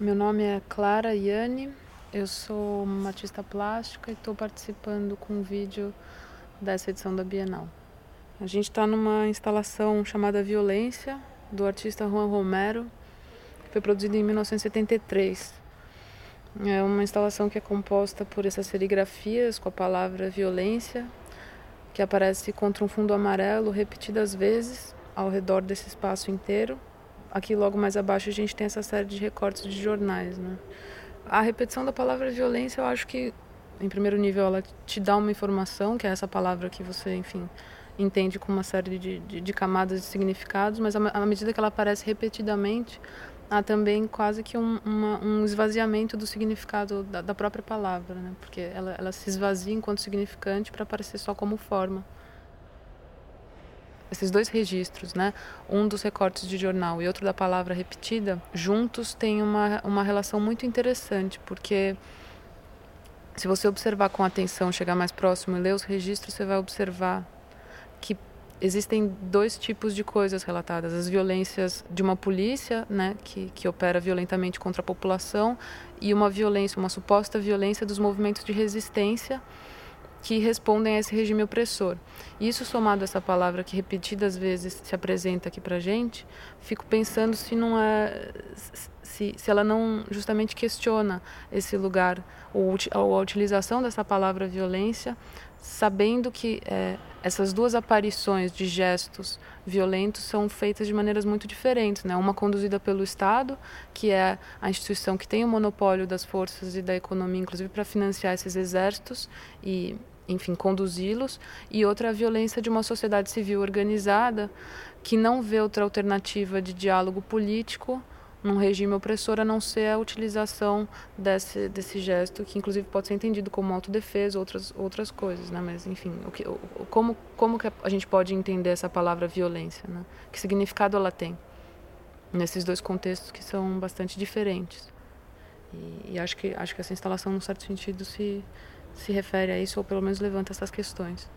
Meu nome é Clara Iane, eu sou uma artista plástica e estou participando com um vídeo dessa edição da Bienal. A gente está numa instalação chamada Violência, do artista Juan Romero, que foi produzida em 1973. É uma instalação que é composta por essas serigrafias com a palavra violência, que aparece contra um fundo amarelo repetidas vezes ao redor desse espaço inteiro aqui logo mais abaixo a gente tem essa série de recortes de jornais, né? A repetição da palavra violência, eu acho que em primeiro nível ela te dá uma informação, que é essa palavra que você, enfim, entende com uma série de, de, de camadas de significados, mas à medida que ela aparece repetidamente, há também quase que um, uma, um esvaziamento do significado da, da própria palavra, né? Porque ela, ela se esvazia enquanto significante para aparecer só como forma esses dois registros, né, um dos recortes de jornal e outro da palavra repetida, juntos têm uma, uma relação muito interessante, porque se você observar com atenção, chegar mais próximo e ler os registros, você vai observar que existem dois tipos de coisas relatadas: as violências de uma polícia, né, que, que opera violentamente contra a população, e uma violência, uma suposta violência dos movimentos de resistência que respondem a esse regime opressor. Isso somado a essa palavra que repetidas vezes se apresenta aqui para gente, fico pensando se não é se, se ela não justamente questiona esse lugar ou, ou a utilização dessa palavra violência, sabendo que é, essas duas aparições de gestos violentos são feitas de maneiras muito diferentes, né? Uma conduzida pelo Estado, que é a instituição que tem o monopólio das forças e da economia, inclusive para financiar esses exércitos e enfim, conduzi-los, e outra a violência de uma sociedade civil organizada que não vê outra alternativa de diálogo político num regime opressor a não ser a utilização desse, desse gesto, que inclusive pode ser entendido como autodefesa, outras, outras coisas, né? Mas, enfim, o que, o, como, como que a gente pode entender essa palavra violência, né? Que significado ela tem nesses dois contextos que são bastante diferentes? E, e acho, que, acho que essa instalação, num certo sentido, se se refere a isso, ou pelo menos levanta essas questões.